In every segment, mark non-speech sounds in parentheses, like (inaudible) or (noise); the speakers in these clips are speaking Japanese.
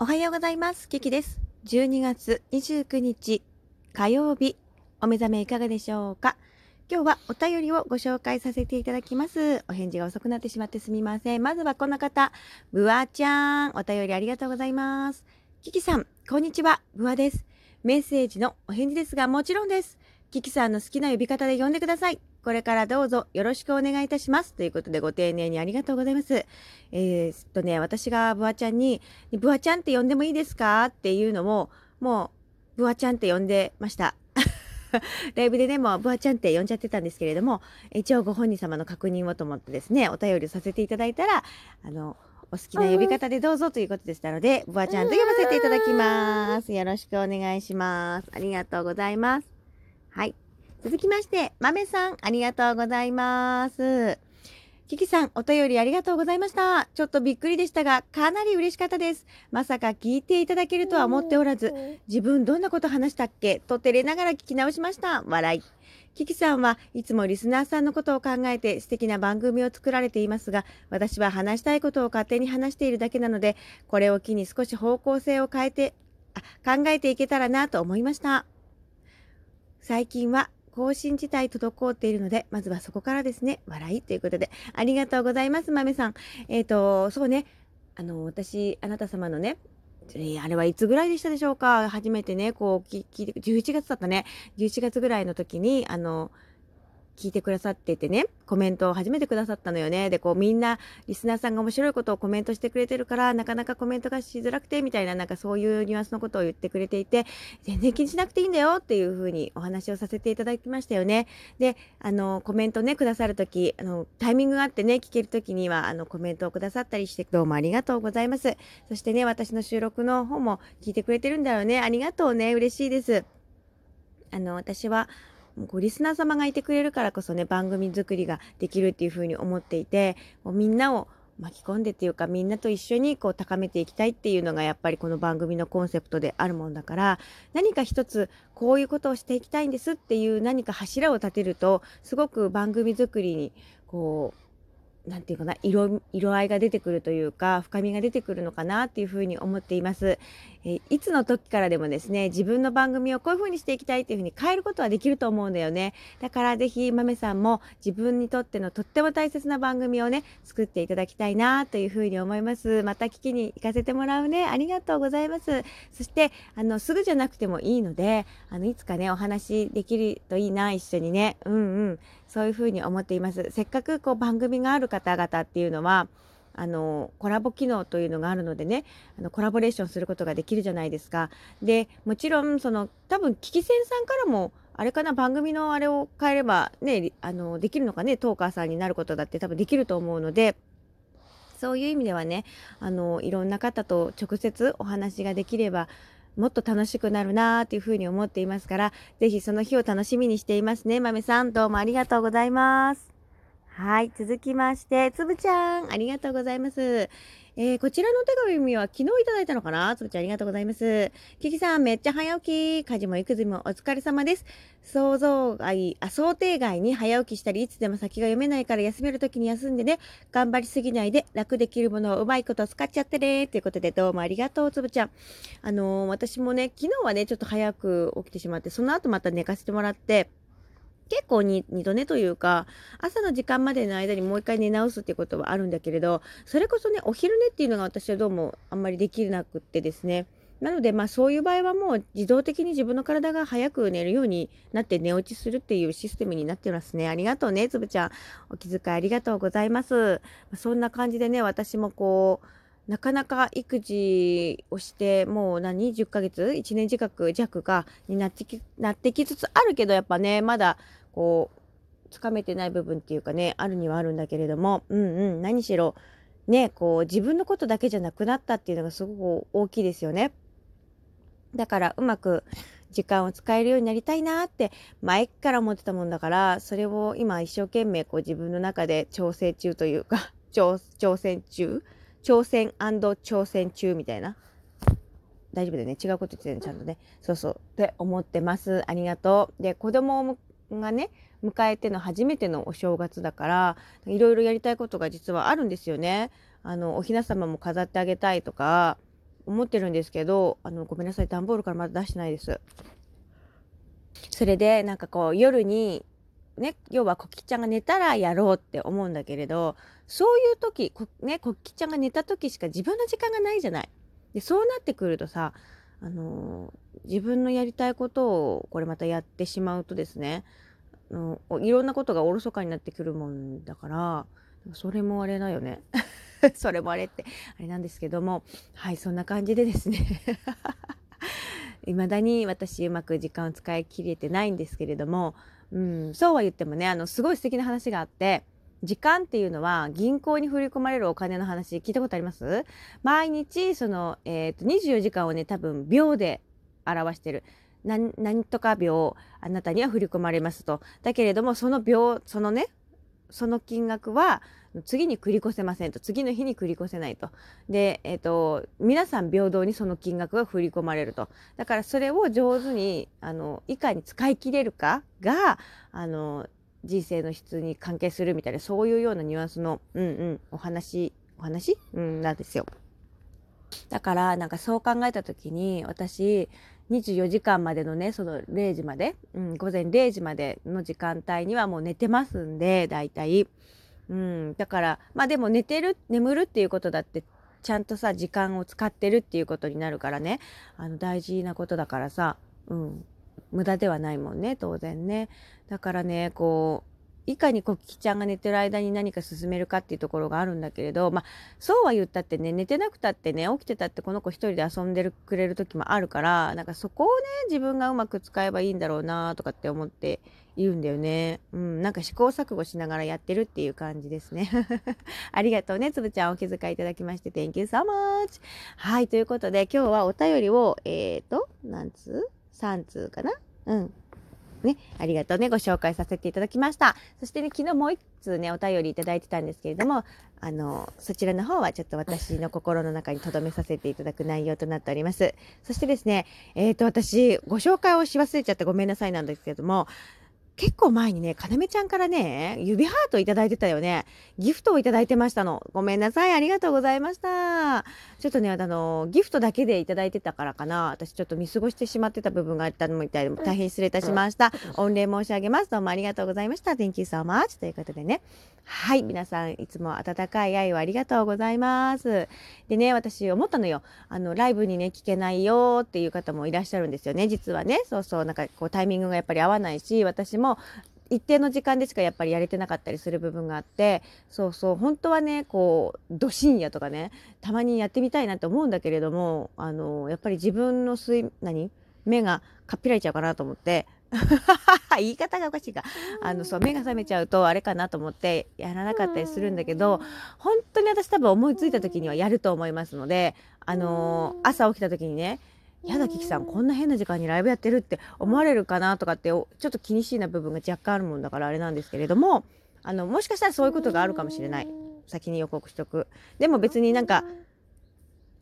おはようございます。キキです。12月29日火曜日、お目覚めいかがでしょうか？今日はお便りをご紹介させていただきます。お返事が遅くなってしまってすみません。まずはこの方、ブワちゃん。お便りありがとうございます。キキさん、こんにちは。ブワです。メッセージのお返事ですが、もちろんです。キキさんの好きな呼び方で呼んでください。これからどうぞよろしくお願いいたします。ということでご丁寧にありがとうございます。えー、っとね、私がブワちゃんに、ブワちゃんって呼んでもいいですか？っていうのも、もう、ブワちゃんって呼んでました。(laughs) ライブでね、もうブワちゃんって呼んじゃってたんですけれども、一応ご本人様の確認をと思ってですね、お便りさせていただいたら、あの、お好きな呼び方でどうぞということでしたので、ブワちゃんと呼ばせていただきます。よろしくお願いします。ありがとうございます。はい。続きまして、豆さん、ありがとうございます。キキさん、お便りありがとうございました。ちょっとびっくりでしたが、かなり嬉しかったです。まさか聞いていただけるとは思っておらず、自分どんなこと話したっけ？と照れながら聞き直しました。笑い。キキさんはいつもリスナーさんのことを考えて素敵な番組を作られていますが、私は話したいことを勝手に話しているだけなので、これを機に少し方向性を変えて、あ考えていけたらなと思いました。最近は更新自体滞っているので、まずはそこからですね。笑いということで、ありがとうございます、豆さん。えっ、ー、と、そうね、あの、私、あなた様のね、あれはいつぐらいでしたでしょうか？初めてね、こう、聞いて、11月だったね。11月ぐらいの時に、あの、聞いてくださっててね、コメントを初めてくださったのよね。で、こうみんな、リスナーさんが面白いことをコメントしてくれてるから、なかなかコメントがしづらくて、みたいな、なんかそういうニュアンスのことを言ってくれていて、全然気にしなくていいんだよっていうふうにお話をさせていただきましたよね。で、あの、コメントね、くださるとき、あの、タイミングがあってね、聞けるときには、あの、コメントをくださったりして、どうもありがとうございます。そしてね、私の収録の方も聞いてくれてるんだよね。ありがとうね。嬉しいです。あの、私は、こうリスナー様がいてくれるからこそね番組作りができるっていうふうに思っていてもうみんなを巻き込んでっていうかみんなと一緒にこう高めていきたいっていうのがやっぱりこの番組のコンセプトであるもんだから何か一つこういうことをしていきたいんですっていう何か柱を立てるとすごく番組作りにこうなんていうかな色色合いが出てくるというか深みが出てくるのかなっていうふうに思っています、えー、いつの時からでもですね自分の番組をこういうふうにしていきたいっていうふうに変えることはできると思うんだよね。だからぜひ豆さんも自分にとってのとっても大切な番組をね作っていただきたいなというふうに思います。また聞きに行かせてもらうね。ありがとうございます。そしてあのすぐじゃなくてもいいのであのいつかねお話できるといいな一緒にね。うんうん。そういうふうに思っています。せっかくこう番組がある方々っていうのはあのコラボ機能というのがあるのでねあのコラボレーションすることができるじゃないですかでもちろんその多分キキセンさんからもあれかな番組のあれを変えればねあのできるのかねトーカーさんになることだって多分できると思うのでそういう意味ではねあのいろんな方と直接お話ができればもっと楽しくなるなーっていうふうに思っていますから、ぜひその日を楽しみにしていますね。豆さん、どうもありがとうございます。はい、続きまして、つぶちゃん、ありがとうございます。えー、こちらのお手紙は昨日いただいたのかな？つぶちゃんありがとうございます。キキさんめっちゃ早起き。家事も育児もお疲れ様です。想像外、あ、想定外に早起きしたり、いつでも先が読めないから休めるときに休んでね。頑張りすぎないで楽できるものをうまいこと使っちゃってね。ということでどうもありがとう、つぶちゃん。あのー、私もね、昨日はね、ちょっと早く起きてしまって、その後また寝かせてもらって、結構に二度寝というか朝の時間までの間にもう一回寝直すっていうことはあるんだけれどそれこそねお昼寝っていうのが私はどうもあんまりできなくってですね。なのでまあそういう場合はもう自動的に自分の体が早く寝るようになって寝落ちするっていうシステムになってますね。ありがとうねつぶちゃん。お気遣いありがとうございます。そんな感じでね私もこうなかなか育児をしてもう何？10ヶ月？1年近く弱かになってきなってきつつあるけどやっぱねまだこうつかめてない部分っていうかねあるにはあるんだけれどもうんうん何しろねこう自分のことだけじゃなくなったっていうのがすごく大きいですよね。だからうまく時間を使えるようになりたいなって前から思ってたもんだからそれを今一生懸命こう自分の中で調整中というか挑戦中挑戦挑戦中みたいな。大丈夫だよね。違うこと言ってるのちゃんとね。そうそう。って思ってます。ありがとう。で子供がね迎えての初めてのお正月だからいろいろやりたいことが実はあるんですよね。あのお雛様も飾ってあげたいとか思ってるんですけど、あの、ごめんなさい、段ボールからまだ出してないです。それで、なんかこう、夜に、ね、要はコキちゃんが寝たらやろうって思うんだけれど、そういう時、ね、コキちゃんが寝た時しか自分の時間がないじゃない。で、そうなってくるとさ、あの自分のやりたいことをこれまたやってしまうとですね、あのいろんなことがおろそかになってくるもんだからそれもあれだよね (laughs) それもあれってあれなんですけどもはいそんな感じでですね (laughs) 未だに私うまく時間を使い切れてないんですけれども、うん、そうは言ってもねあのすごい素敵な話があって時間っていうのは銀行に振り込まれるお金の話聞いたことあります？毎日その、えーと、24時間をね多分秒で表してる。何何とか秒あなたには振り込まれますと。だけれどもその秒そのねその金額は次に繰り越せませんと次の日に繰り越せないと。で、えーと、皆さん平等にその金額が振り込まれると。だからそれを上手にあのいかに使い切れるかがあの人生の質に関係するみたいなそういうようなニュアンスの、うんうん、お話お話、うん、なんですよ。だからなんかそう考えた時に私24時間までのねその0時まで、うん、午前0時までの時間帯にはもう寝てますんで大体、うん、だからまあでも寝てる眠るっていうことだってちゃんとさ時間を使ってるっていうことになるからね。あの大事なことだからさ、うん、無駄ではないもんね当然ね。だからねこういかにコキちゃんが寝てる間に何か進めるかっていうところがあるんだけれど、まあ、そうは言ったってね、寝てなくたってね、起きてたってこの子一人で遊んでるくれる時もあるから、なんかそこをね、自分がうまく使えばいいんだろうなとかって思っているんだよね。うん、なんか試行錯誤しながらやってるっていう感じですね。(laughs) ありがとうね、つぶちゃんお気遣いいただきまして、Thank you so much! はい、ということで今日はお便りを、えーと、何通 ?3 通かな？うん。ね、ありがとうね、ご紹介させていただきました。そしてね、昨日もう一通ね、お便りいただいてたんですけれども、あの、そちらの方はちょっと私の心の中に留めさせていただく内容となっております。そしてですね、えっ、ー、と、私、ご紹介をし忘れちゃってごめんなさいなんですけれども、結構前にね、かなめちゃんからね、指ハートいただいてたよね。ギフトをいただいてましたの。ごめんなさい。ありがとうございました。ちょっとね、あの、ギフトだけでいただいてたからかな。私ちょっと見過ごしてしまってた部分があったのみたいで、大変失礼いたしました。御礼申し上げます。どうもありがとうございました。Thank you so much. ということでね。はい。皆さん、いつも温かい愛をありがとうございます。でね、私思ったのよ。あの、ライブにね、聞けないよっていう方もいらっしゃるんですよね。実はね。そうそう。なんかこうタイミングがやっぱり合わないし、私も一定の時間でしかやっぱりやれてなかったりする部分があってそうそう本当はねこうど深夜とかねたまにやってみたいなって思うんだけれどもあのやっぱり自分の睡何？目がかっぴられちゃうかなと思って。(laughs) 言い方がおかしいか。あのそう目が覚めちゃうとあれかなと思ってやらなかったりするんだけど本当に私多分思いついた時にはやると思いますのであの朝起きた時にねやだキキさんこんな変な時間にライブやってるって思われるかなとかってちょっと気にしいな部分が若干あるもんだからあれなんですけれどもあのもしかしたらそういうことがあるかもしれない。先に予告しとく。でも別になんか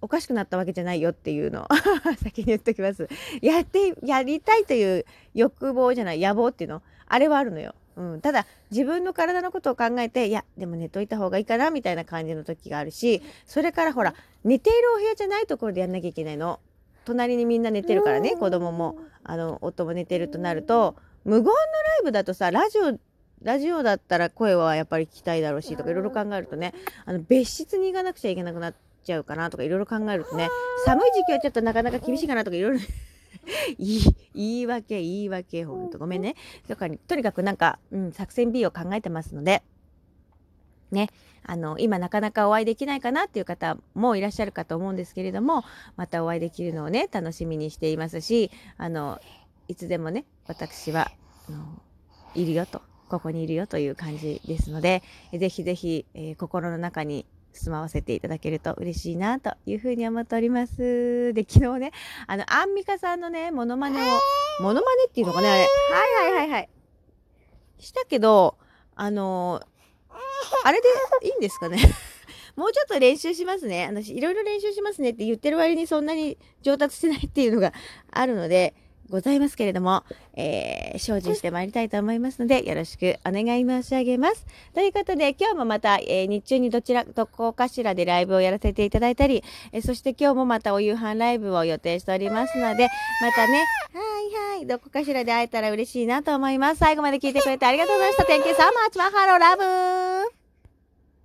おかしくなったわけじゃないよっていうのを (laughs) 先に言っときます。やってやりたいという欲望じゃない野望っていうのあれはあるのよ。うん、ただ自分の体のことを考えていやでも寝といた方がいいかなみたいな感じの時があるしそれからほら寝ているお部屋じゃないところでやんなきゃいけないの。隣にみんな寝てるからね子供も。あの夫も寝てるとなると無言のライブだとさラジオラジオだったら声はやっぱり聞きたいだろうしとかいろいろ考えるとねあの別室に行かなくちゃいけなくなっちゃうかなとかいろいろ考えるとね寒い時期はちょっとなかなか厳しいかなとかいろいろ (laughs) 言い訳言い訳ほんとごめんね。とかにとにかくなんか、うん、作戦 B を考えてますのでねあの今なかなかお会いできないかなっていう方もいらっしゃるかと思うんですけれどもまたお会いできるのをね楽しみにしていますしあのいつでもね私はあのいるよとここにいるよという感じですのでぜひぜひ、えー、心の中に住まわせていただけると嬉しいなというふうに思っております。で、昨日ね、あの、アンミカさんのね、モノマネを、モノマネっていうのかね、あれ。はいはいはいはい。したけど、あのあれでいいんですかね？(laughs) もうちょっと練習しますね。私、いろいろ練習しますねって言ってる割にそんなに上達してないっていうのがあるので、ございますけれども、えー、精進してまいりたいと思いますので、よろしくお願い申し上げます。ということで、今日もまた、えー、日中にどちら、どこかしらでライブをやらせていただいたり、えー、そして今日もまたお夕飯ライブを予定しておりますので、またね、はいはい、どこかしらで会えたら嬉しいなと思います。最後まで聞いてくれてありがとうございました。Thank you so much. マハロラブ